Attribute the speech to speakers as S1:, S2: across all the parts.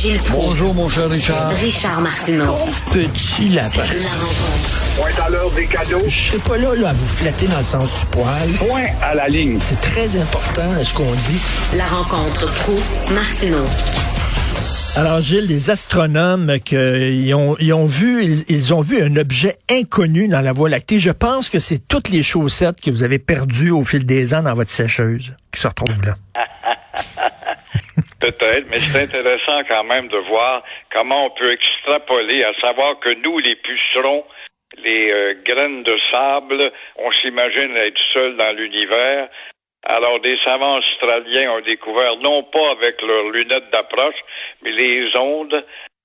S1: Gilles Proulx.
S2: Bonjour, mon cher Richard.
S1: Richard Martineau.
S3: Petit lapin.
S1: La rencontre.
S4: Point à l'heure des cadeaux.
S3: Je serai pas là, là à vous flatter dans le sens du poil.
S4: Point à la ligne.
S3: C'est très important ce qu'on dit.
S1: La rencontre pro martineau
S3: Alors Gilles, les astronomes que, ils, ont, ils ont vu ils, ils, ont vu un objet inconnu dans la Voie lactée. Je pense que c'est toutes les chaussettes que vous avez perdues au fil des ans dans votre sécheuse qui se retrouvent là.
S5: Peut-être, mais c'est intéressant quand même de voir comment on peut extrapoler, à savoir que nous, les pucerons, les euh, graines de sable, on s'imagine être seuls dans l'univers. Alors, des savants australiens ont découvert, non pas avec leurs lunettes d'approche, mais les ondes,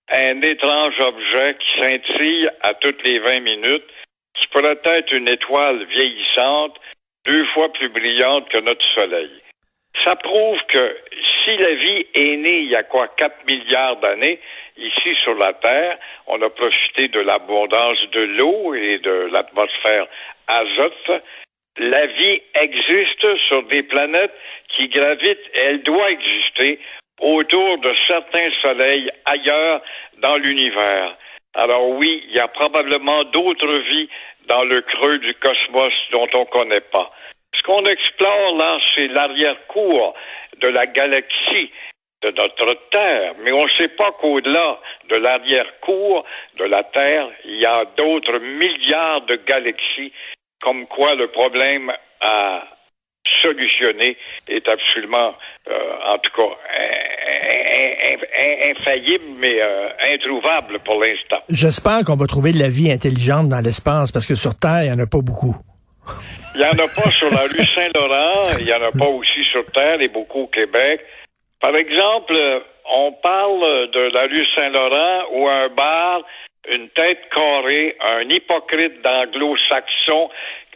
S5: un étrange objet qui scintille à toutes les 20 minutes, qui pourrait être une étoile vieillissante, deux fois plus brillante que notre Soleil. Ça prouve que si la vie est née il y a quoi, 4 milliards d'années, ici sur la Terre, on a profité de l'abondance de l'eau et de l'atmosphère azote. La vie existe sur des planètes qui gravitent, et elle doit exister autour de certains soleils ailleurs dans l'univers. Alors oui, il y a probablement d'autres vies dans le creux du cosmos dont on ne connaît pas. Ce qu'on explore là, c'est l'arrière-cour de la galaxie de notre Terre, mais on ne sait pas qu'au-delà de l'arrière-cour de la Terre, il y a d'autres milliards de galaxies, comme quoi le problème à solutionner est absolument, euh, en tout cas, infaillible, mais euh, introuvable pour l'instant.
S3: J'espère qu'on va trouver de la vie intelligente dans l'espace, parce que sur Terre, il n'y en a pas beaucoup.
S5: Il n'y en a pas sur la rue Saint-Laurent, il n'y en a pas aussi sur Terre et beaucoup au Québec. Par exemple, on parle de la rue Saint-Laurent où un bar, une tête carrée, un hypocrite d'anglo-saxon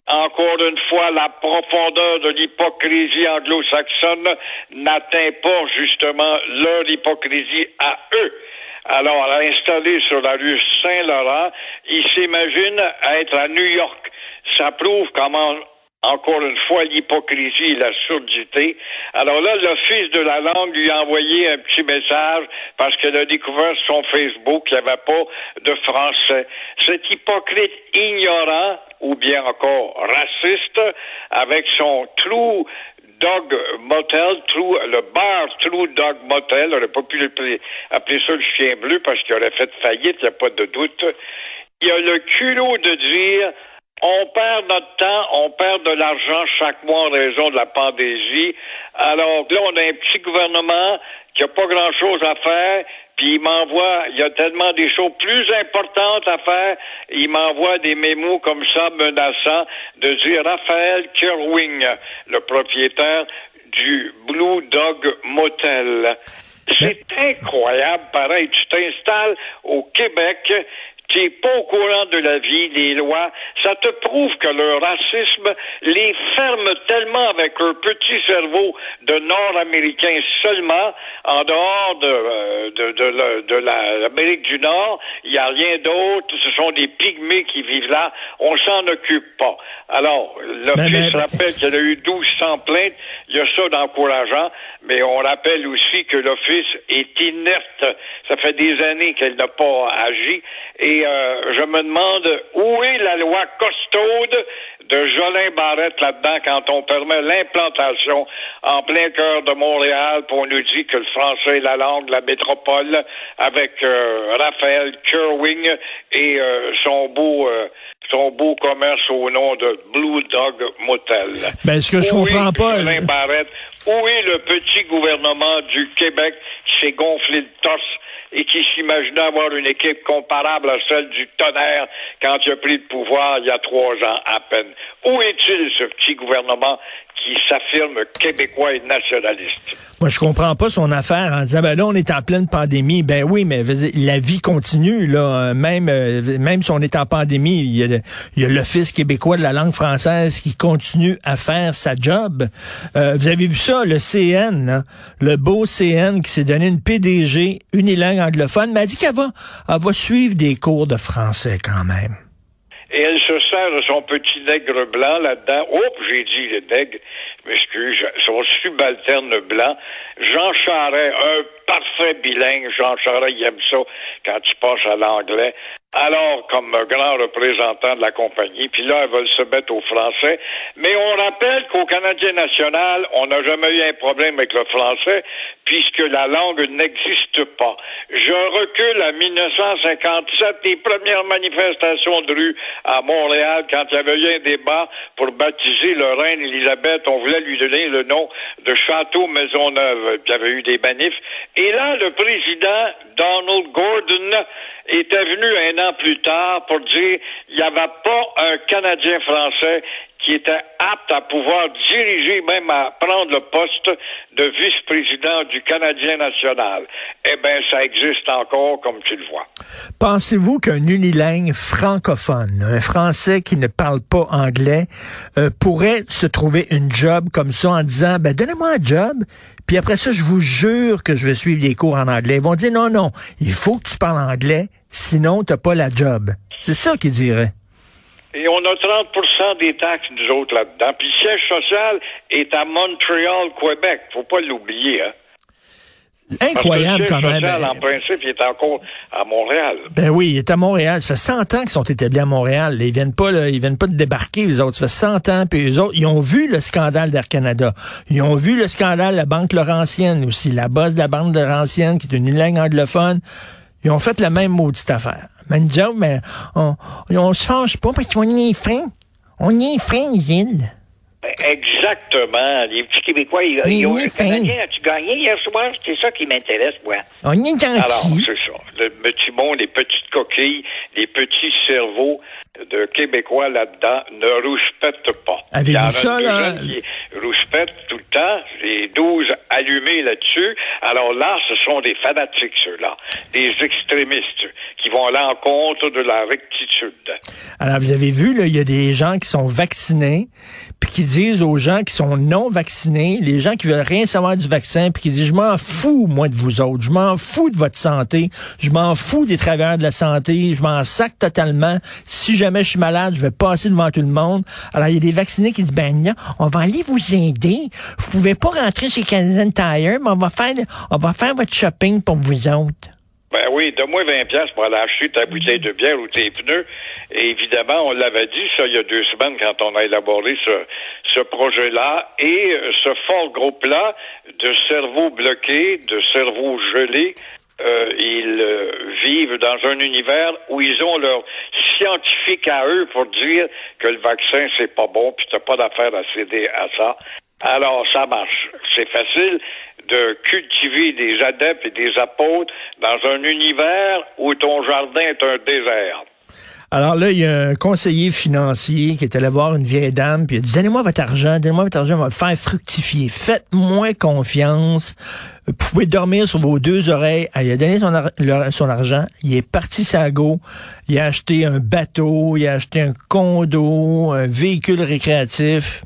S5: encore une fois, la profondeur de l'hypocrisie anglo-saxonne n'atteint pas justement leur hypocrisie à eux. Alors, installé sur la rue Saint-Laurent, ils s'imaginent être à New York. Ça prouve comment encore une fois, l'hypocrisie et la surdité. Alors là, l'Office de la langue lui a envoyé un petit message parce qu'elle a découvert sur son Facebook qu'il n'y avait pas de français. Cet hypocrite ignorant, ou bien encore raciste, avec son True Dog Motel, true, le bar True Dog Motel, on n'aurait pas pu appeler ça le chien bleu parce qu'il aurait fait faillite, il n'y a pas de doute. Il a le culot de dire on perd notre temps, on perd de l'argent chaque mois en raison de la pandémie. Alors là, on a un petit gouvernement qui n'a pas grand-chose à faire, puis il m'envoie, il y a tellement des choses plus importantes à faire, il m'envoie des mémos comme ça menaçants de dire Raphaël Kerwing, le propriétaire du Blue Dog Motel. C'est incroyable, pareil. Tu t'installes au Québec, qui n'est pas au courant de la vie, des lois, ça te prouve que le racisme les ferme tellement avec leur petit cerveau de Nord-Américains seulement, en dehors de, euh, de, de, de l'Amérique du Nord, il n'y a rien d'autre, ce sont des pygmées qui vivent là, on s'en occupe pas. Alors, l'Office rappelle qu'il y a eu 1200 plaintes, il y a ça d'encourageant, mais on rappelle aussi que l'Office est inerte, ça fait des années qu'elle n'a pas agi, et euh, je me demande où est la loi costaude de Jolin Barrette là-dedans quand on permet l'implantation en plein cœur de Montréal, pour on nous dit que le français est la langue de la métropole avec euh, Raphaël Kerwing et euh, son beau son beau commerce au nom de Blue Dog Motel.
S3: Ben, ce que je
S5: où
S3: comprends pas.
S5: Jolin Barrette, où est le petit gouvernement du Québec qui s'est gonflé le torse et qui s'imaginait avoir une équipe comparable à celle du tonnerre quand il a pris le pouvoir il y a trois ans à peine. Où est-il, ce petit gouvernement qui s'affirme québécois et nationaliste.
S3: Moi, je comprends pas son affaire en disant, ben là, on est en pleine pandémie. Ben oui, mais la vie continue, là. Même, euh, même si on est en pandémie, il y a, l'Office québécois de la langue française qui continue à faire sa job. Euh, vous avez vu ça, le CN, hein? le beau CN qui s'est donné une PDG unilingue anglophone, m'a dit qu'elle va, elle va suivre des cours de français quand même.
S5: Et elle se sert de son petit nègre blanc là-dedans. Oups, j'ai dit le nègre, m'excuse, son subalterne blanc. Jean Charest, un parfait bilingue. Jean Charest, il aime ça quand tu passes à l'anglais alors comme grand représentant de la compagnie. Puis là, elles veulent se mettre au français. Mais on rappelle qu'au Canadien national, on n'a jamais eu un problème avec le français puisque la langue n'existe pas. Je recule à 1957, les premières manifestations de rue à Montréal, quand il y avait eu un débat pour baptiser le reine Élisabeth, on voulait lui donner le nom de Château Maisonneuve. Il y avait eu des manifs. Et là, le président Donald Gordon était venu un an plus tard pour dire il n'y avait pas un Canadien français qui était apte à pouvoir diriger, même à prendre le poste de vice-président du Canadien national. Eh bien, ça existe encore, comme tu le vois.
S3: Pensez-vous qu'un unilingue francophone, un Français qui ne parle pas anglais, euh, pourrait se trouver une job comme ça en disant, ben, donnez-moi un job, puis après ça, je vous jure que je vais suivre des cours en anglais. Ils vont dire, non, non, il faut que tu parles anglais, sinon t'as pas la job. C'est ça qu'ils diraient.
S5: Et on a 30% des taxes, nous autres, là-dedans. Puis le siège social est à Montréal, Québec. Faut pas l'oublier, hein.
S3: Incroyable quand même.
S5: Social, en principe, il est encore à Montréal.
S3: Ben oui, il est à Montréal. Ça fait 100 ans qu'ils sont établis à Montréal. Ils viennent pas, là, ils viennent pas de débarquer, les autres. Ça fait 100 ans, puis les autres, ils ont vu le scandale d'Air Canada. Ils ont vu le scandale de la Banque Laurentienne aussi, la bosse de la Banque Laurentienne, qui est une langue anglophone. Ils ont fait la même maudite affaire. Mais on, on se fâche pas parce qu'on y est fin. On y est fin, Gilles.
S5: Exactement. Les petits Québécois, ils, ils ont un Canadien, as-tu gagné hier soir? C'est ça qui m'intéresse, moi.
S3: On est gentil.
S5: Alors, c'est ça. Le petit monde, les petites coquilles, les petits cerveaux de Québécois là-dedans ne rouspètent pas.
S3: Avez-vous ça, là?
S5: Qui rouspètent tout le temps, les 12 allumés là-dessus. Alors là, ce sont des fanatiques, ceux-là. Des extrémistes qui vont à l'encontre de la rectitude.
S3: Alors, vous avez vu, là, il y a des gens qui sont vaccinés, puis qui disent aux gens qui sont non vaccinés, les gens qui veulent rien savoir du vaccin, puis qui disent, je m'en fous, moi, de vous autres, je m'en fous de votre santé, je m'en fous des travailleurs de la santé, je m'en sac totalement. Si jamais je suis malade, je vais passer devant tout le monde. Alors, il y a des vaccinés qui disent, ben non, on va aller vous aider. Vous pouvez pas rentrer chez Canadian Tire, mais on va faire, on va faire votre shopping pour vous autres.
S5: Ben oui, donne-moi 20 pièces pour aller acheter ta bouteille de bière ou tes pneus. Et évidemment, on l'avait dit ça il y a deux semaines quand on a élaboré ce, ce projet-là. Et euh, ce fort groupe-là de cerveaux bloqués, de cerveaux gelés, euh, ils euh, vivent dans un univers où ils ont leur scientifique à eux pour dire que le vaccin c'est pas bon puis t'as pas d'affaire à céder à ça. Alors ça marche. C'est facile de cultiver des adeptes et des apôtres dans un univers où ton jardin est un désert.
S3: Alors là, il y a un conseiller financier qui est allé voir une vieille dame, puis il a dit, donnez-moi votre argent, donnez-moi votre argent, on va le faire fructifier. Faites-moi confiance. Vous pouvez dormir sur vos deux oreilles. Ah, il a donné son, argent. Il est parti go. Il a acheté un bateau, il a acheté un condo, un véhicule récréatif.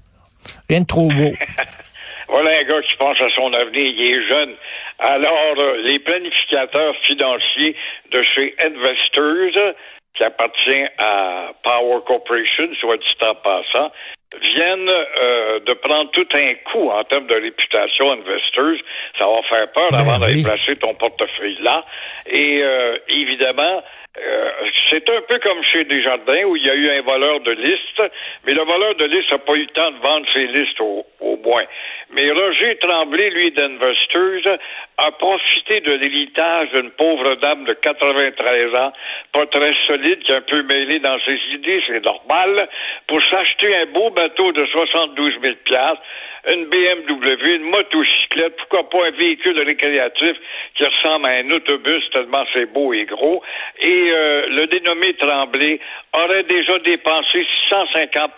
S3: Rien de trop beau.
S5: voilà un gars qui pense à son avenir. Il est jeune. Alors, euh, les planificateurs financiers de chez Investors, qui appartient à Power Corporation, soit dit en passant, viennent euh, de prendre tout un coup en termes de réputation investors. Ça va faire peur ben avant d'aller placer ton portefeuille là. Et euh, évidemment, euh, c'est un peu comme chez Desjardins où il y a eu un voleur de liste, mais le voleur de liste n'a pas eu le temps de vendre ses listes au, au moins. Mais Roger Tremblay, lui, d'Investors, a profité de l'héritage d'une pauvre dame de 93 ans, pas très solide, qui est un peu mêlée dans ses idées, c'est normal, pour s'acheter un beau bateau de 72 000 une BMW, une motocyclette, pourquoi pas un véhicule récréatif qui ressemble à un autobus tellement c'est beau et gros. Et euh, le dénommé Tremblay aurait déjà dépensé 650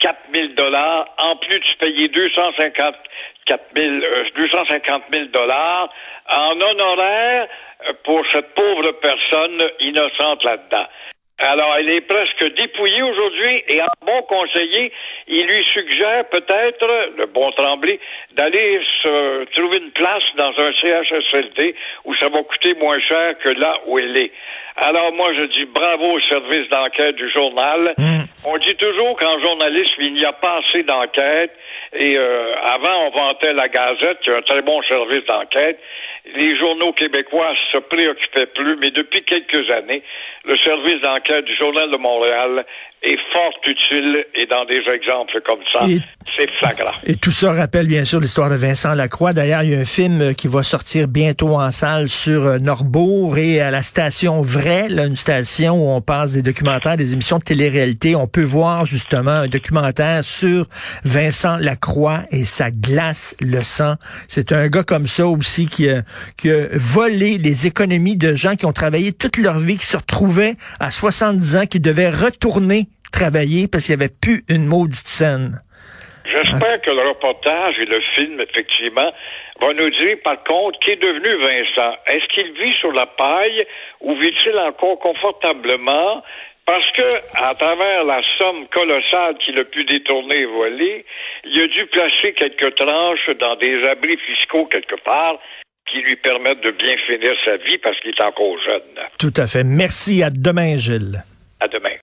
S5: 4 000 dollars. En plus, tu payais 254 000, euh, 250 000 dollars en honoraire pour cette pauvre personne innocente là-dedans. Alors, elle est presque dépouillée aujourd'hui et en bon conseiller, il lui suggère peut-être, le bon Tremblay, d'aller se trouver une place dans un CHSLD où ça va coûter moins cher que là où elle est. Alors moi, je dis bravo au service d'enquête du journal.
S3: Mm.
S5: On dit toujours qu'en journalisme, il n'y a pas assez d'enquête. Et euh, avant, on vantait la Gazette, qui a un très bon service d'enquête. Les journaux québécois se préoccupaient plus, mais depuis quelques années, le service d'enquête du Journal de Montréal est fort utile et dans des exemples comme ça, c'est flagrant.
S3: Et tout ça rappelle bien sûr l'histoire de Vincent Lacroix. D'ailleurs, il y a un film euh, qui va sortir bientôt en salle sur euh, Norbourg et à la station Vrai, là, une station où on passe des documentaires, des émissions de télé-réalité. On peut voir justement un documentaire sur Vincent Lacroix et ça glace le sang. C'est un gars comme ça aussi qui a, qui a volé les économies de gens qui ont travaillé toute leur vie, qui se retrouvaient à 70 ans, qui devaient retourner travailler parce qu'il n'y avait plus une maudite scène.
S5: J'espère que le reportage et le film, effectivement, vont nous dire, par contre, qui est devenu Vincent. Est-ce qu'il vit sur la paille ou vit-il encore confortablement? Parce que, à travers la somme colossale qu'il a pu détourner et voler, il a dû placer quelques tranches dans des abris fiscaux quelque part qui lui permettent de bien finir sa vie parce qu'il est encore jeune.
S3: Tout à fait. Merci. À demain, Gilles.
S5: À demain.